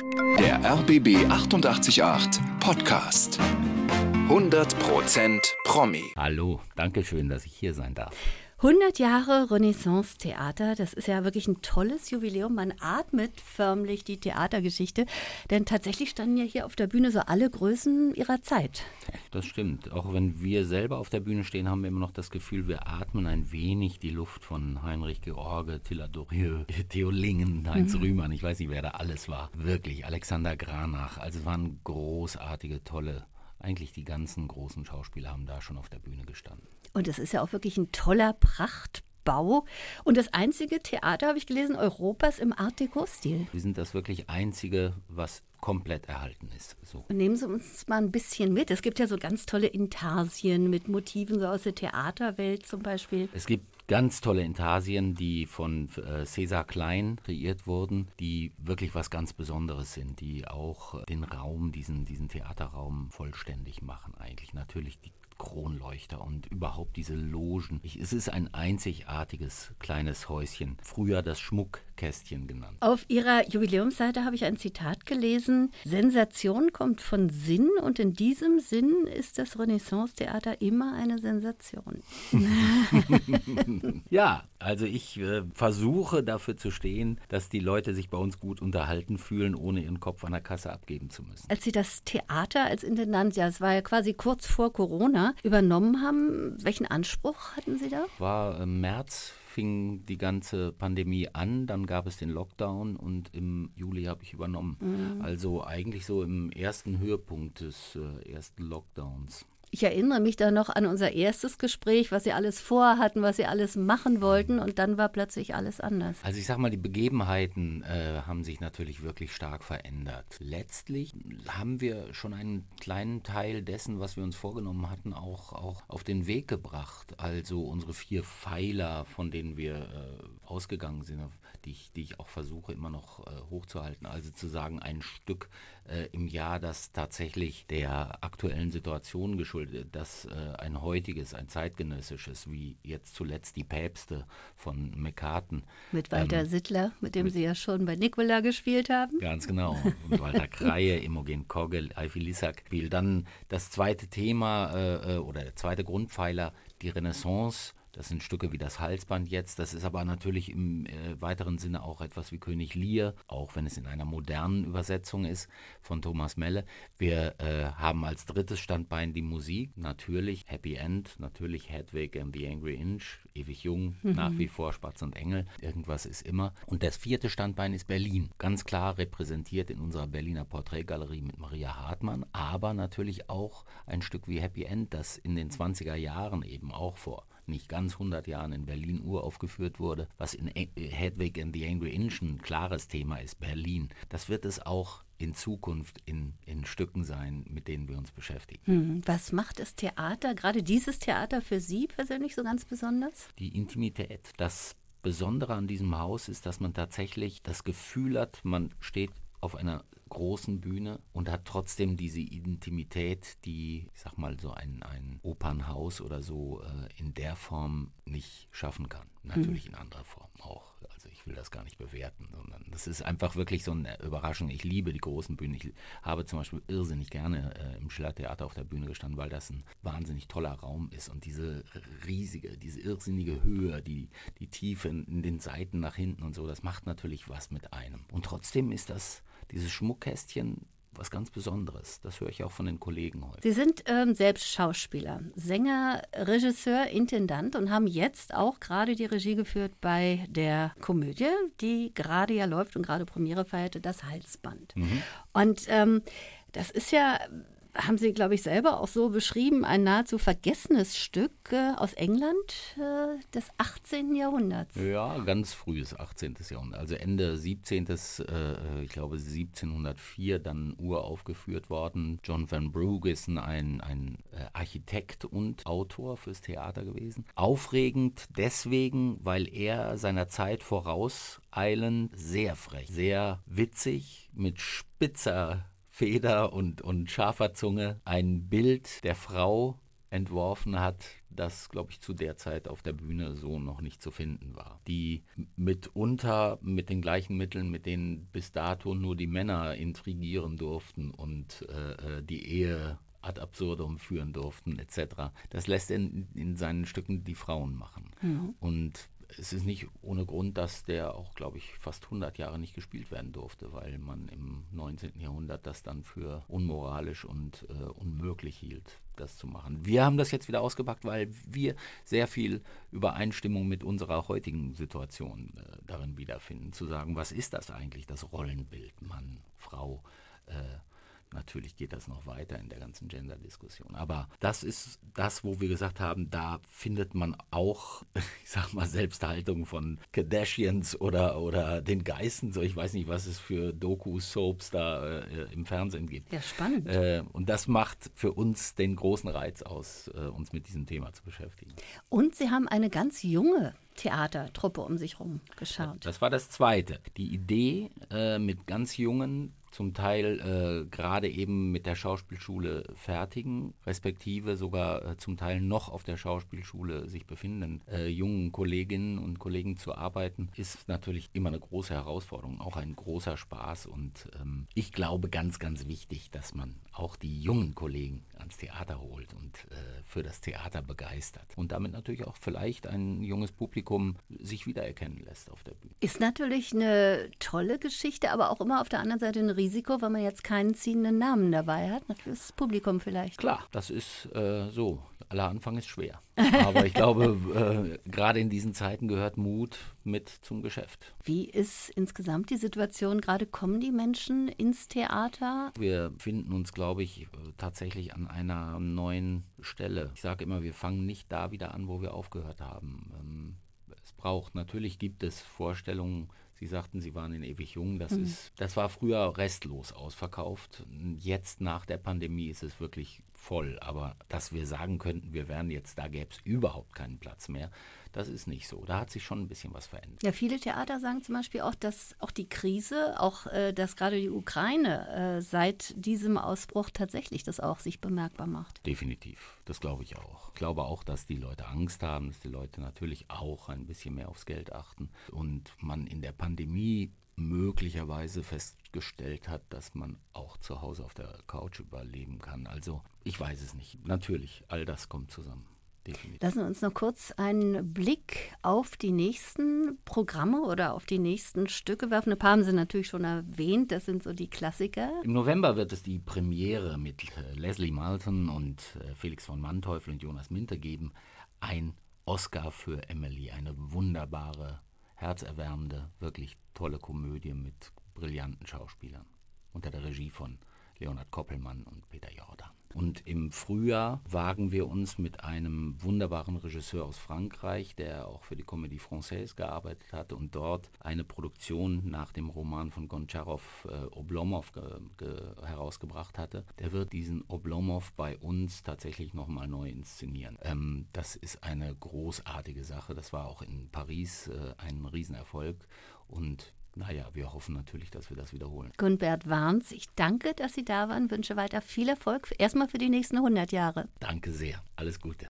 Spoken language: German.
Der RBB 888 Podcast. 100% Promi. Hallo, danke schön, dass ich hier sein darf. 100 Jahre Renaissance-Theater, das ist ja wirklich ein tolles Jubiläum. Man atmet förmlich die Theatergeschichte, denn tatsächlich standen ja hier auf der Bühne so alle Größen ihrer Zeit. Das stimmt. Auch wenn wir selber auf der Bühne stehen, haben wir immer noch das Gefühl, wir atmen ein wenig die Luft von Heinrich George, Tilla Dorieux, Theo Lingen, Heinz mhm. Rühmann, ich weiß nicht, wer da alles war. Wirklich, Alexander Granach. Also es waren großartige, tolle eigentlich die ganzen großen Schauspieler haben da schon auf der Bühne gestanden. Und es ist ja auch wirklich ein toller Prachtbau. Und das einzige Theater, habe ich gelesen, Europas im Art Deco-Stil. Wir sind das wirklich einzige, was komplett erhalten ist. So. Nehmen Sie uns mal ein bisschen mit. Es gibt ja so ganz tolle Intarsien mit Motiven so aus der Theaterwelt zum Beispiel. Es gibt ganz tolle Intarsien, die von äh, Cäsar Klein kreiert wurden, die wirklich was ganz Besonderes sind, die auch den Raum, diesen, diesen Theaterraum vollständig machen eigentlich. Natürlich die Kronleuchter und überhaupt diese Logen. Ich, es ist ein einzigartiges kleines Häuschen. Früher das Schmuckkästchen genannt. Auf Ihrer Jubiläumsseite habe ich ein Zitat gelesen. Sensation kommt von Sinn und in diesem Sinn ist das Renaissance-Theater immer eine Sensation. ja, also ich äh, versuche dafür zu stehen, dass die Leute sich bei uns gut unterhalten fühlen, ohne ihren Kopf an der Kasse abgeben zu müssen. Als Sie das Theater als Intendant, ja, es war ja quasi kurz vor Corona, übernommen haben, welchen Anspruch hatten Sie da? War im März fing die ganze Pandemie an, dann gab es den Lockdown und im Juli habe ich übernommen. Mhm. Also eigentlich so im ersten Höhepunkt des äh, ersten Lockdowns. Ich erinnere mich da noch an unser erstes Gespräch, was sie alles vorhatten, was sie alles machen wollten und dann war plötzlich alles anders. Also ich sag mal, die Begebenheiten äh, haben sich natürlich wirklich stark verändert. Letztlich haben wir schon einen kleinen Teil dessen, was wir uns vorgenommen hatten, auch, auch auf den Weg gebracht. Also unsere vier Pfeiler, von denen wir äh, ausgegangen sind, die ich, die ich auch versuche immer noch äh, hochzuhalten. Also zu sagen, ein Stück äh, im Jahr, das tatsächlich der aktuellen Situation geschuldet, dass äh, ein heutiges, ein zeitgenössisches, wie jetzt zuletzt die Päpste von McCarten. Mit Walter ähm, Sittler, mit dem mit, Sie ja schon bei Nicola gespielt haben. Ganz genau. Und Walter Kreie, Imogen Kogel, Eifel Lissack. Dann das zweite Thema äh, äh, oder der zweite Grundpfeiler, die Renaissance das sind Stücke wie das Halsband jetzt. Das ist aber natürlich im äh, weiteren Sinne auch etwas wie König Lear, auch wenn es in einer modernen Übersetzung ist von Thomas Melle. Wir äh, haben als drittes Standbein die Musik. Natürlich Happy End, natürlich Hedwig and the Angry Inch, ewig jung, mhm. nach wie vor Spatz und Engel. Irgendwas ist immer. Und das vierte Standbein ist Berlin. Ganz klar repräsentiert in unserer Berliner Porträtgalerie mit Maria Hartmann, aber natürlich auch ein Stück wie Happy End, das in den 20er Jahren eben auch vor nicht ganz 100 Jahren in Berlin uraufgeführt wurde, was in Hedwig and the Angry Inch ein klares Thema ist, Berlin. Das wird es auch in Zukunft in, in Stücken sein, mit denen wir uns beschäftigen. Hm, was macht das Theater, gerade dieses Theater für Sie persönlich so ganz besonders? Die Intimität. Das Besondere an diesem Haus ist, dass man tatsächlich das Gefühl hat, man steht auf einer großen Bühne und hat trotzdem diese Intimität, die, ich sag mal, so ein, ein Opernhaus oder so äh, in der Form nicht schaffen kann. Natürlich mhm. in anderer Form auch. Also ich will das gar nicht bewerten, sondern das ist einfach wirklich so eine Überraschung. Ich liebe die großen Bühnen. Ich habe zum Beispiel irrsinnig gerne äh, im Schillertheater auf der Bühne gestanden, weil das ein wahnsinnig toller Raum ist und diese riesige, diese irrsinnige Höhe, die, die Tiefe in, in den Seiten nach hinten und so, das macht natürlich was mit einem. Und trotzdem ist das dieses Schmuckkästchen was ganz Besonderes. Das höre ich auch von den Kollegen heute. Sie sind ähm, selbst Schauspieler, Sänger, Regisseur, Intendant und haben jetzt auch gerade die Regie geführt bei der Komödie, die gerade ja läuft und gerade Premiere feierte, das Halsband. Mhm. Und ähm, das ist ja haben Sie, glaube ich, selber auch so beschrieben, ein nahezu vergessenes Stück äh, aus England äh, des 18. Jahrhunderts. Ja, ganz frühes 18. Jahrhundert. Also Ende 17. Äh, ich glaube 1704 dann uraufgeführt worden. John Van Brugge ist ein, ein Architekt und Autor fürs Theater gewesen. Aufregend deswegen, weil er seiner Zeit vorauseilend sehr frech, sehr witzig, mit spitzer Feder und, und scharfer Zunge ein Bild der Frau entworfen hat, das, glaube ich, zu der Zeit auf der Bühne so noch nicht zu finden war. Die mitunter mit den gleichen Mitteln, mit denen bis dato nur die Männer intrigieren durften und äh, äh die Ehe ad absurdum führen durften, etc. Das lässt er in, in seinen Stücken die Frauen machen. Mhm. Und es ist nicht ohne Grund, dass der auch, glaube ich, fast 100 Jahre nicht gespielt werden durfte, weil man im 19. Jahrhundert das dann für unmoralisch und äh, unmöglich hielt, das zu machen. Wir haben das jetzt wieder ausgepackt, weil wir sehr viel Übereinstimmung mit unserer heutigen Situation äh, darin wiederfinden, zu sagen, was ist das eigentlich, das Rollenbild Mann, Frau, äh, Natürlich geht das noch weiter in der ganzen Gender-Diskussion. Aber das ist das, wo wir gesagt haben, da findet man auch, ich sag mal, Selbsthaltung von Kardashians oder, oder den Geisten. So, ich weiß nicht, was es für Doku-Soaps da äh, im Fernsehen gibt. Ja, spannend. Äh, und das macht für uns den großen Reiz aus, äh, uns mit diesem Thema zu beschäftigen. Und Sie haben eine ganz junge Theatertruppe um sich herum geschaut. Das war das Zweite. Die Idee, äh, mit ganz jungen zum Teil äh, gerade eben mit der Schauspielschule fertigen, respektive sogar äh, zum Teil noch auf der Schauspielschule sich befindenden äh, jungen Kolleginnen und Kollegen zu arbeiten, ist natürlich immer eine große Herausforderung, auch ein großer Spaß. Und ähm, ich glaube ganz, ganz wichtig, dass man auch die jungen Kollegen ans Theater holt und äh, für das Theater begeistert. Und damit natürlich auch vielleicht ein junges Publikum sich wiedererkennen lässt auf der Bühne. Ist natürlich eine tolle Geschichte, aber auch immer auf der anderen Seite ein Risiko, weil man jetzt keinen ziehenden Namen dabei hat. Fürs Publikum vielleicht. Klar, das ist äh, so. Aller Anfang ist schwer. Aber ich glaube, äh, gerade in diesen Zeiten gehört Mut mit zum Geschäft. Wie ist insgesamt die Situation? Gerade kommen die Menschen ins Theater? Wir finden uns, glaube ich, tatsächlich an einer neuen Stelle. Ich sage immer, wir fangen nicht da wieder an, wo wir aufgehört haben. Ähm, es braucht, natürlich gibt es Vorstellungen, Sie sagten, Sie waren in ewig jung. Das, mhm. ist, das war früher restlos ausverkauft. Jetzt nach der Pandemie ist es wirklich voll. Aber dass wir sagen könnten, wir wären jetzt, da gäbe es überhaupt keinen Platz mehr, das ist nicht so. Da hat sich schon ein bisschen was verändert. Ja, viele Theater sagen zum Beispiel auch, dass auch die Krise, auch äh, dass gerade die Ukraine äh, seit diesem Ausbruch tatsächlich das auch sich bemerkbar macht. Definitiv, das glaube ich auch. Ich glaube auch, dass die Leute Angst haben, dass die Leute natürlich auch ein bisschen mehr aufs Geld achten und man in der Pandemie möglicherweise festgestellt hat, dass man auch zu Hause auf der Couch überleben kann. Also ich weiß es nicht. Natürlich, all das kommt zusammen. Definitiv. Lassen wir uns noch kurz einen Blick auf die nächsten Programme oder auf die nächsten Stücke werfen. Ein paar haben Sie natürlich schon erwähnt, das sind so die Klassiker. Im November wird es die Premiere mit äh, Leslie Malton und äh, Felix von Manteuffel und Jonas Minter geben. Ein Oscar für Emily, eine wunderbare, herzerwärmende, wirklich tolle Komödie mit brillanten Schauspielern unter der Regie von Leonhard Koppelmann und Peter Jordan. Und im Frühjahr wagen wir uns mit einem wunderbaren Regisseur aus Frankreich, der auch für die Comédie Française gearbeitet hat und dort eine Produktion nach dem Roman von Goncharov äh, Oblomov herausgebracht hatte. Der wird diesen Oblomov bei uns tatsächlich nochmal neu inszenieren. Ähm, das ist eine großartige Sache. Das war auch in Paris äh, ein Riesenerfolg und naja, wir hoffen natürlich, dass wir das wiederholen. Gunbert Warns, ich danke, dass Sie da waren, wünsche weiter viel Erfolg, erstmal für die nächsten 100 Jahre. Danke sehr, alles Gute.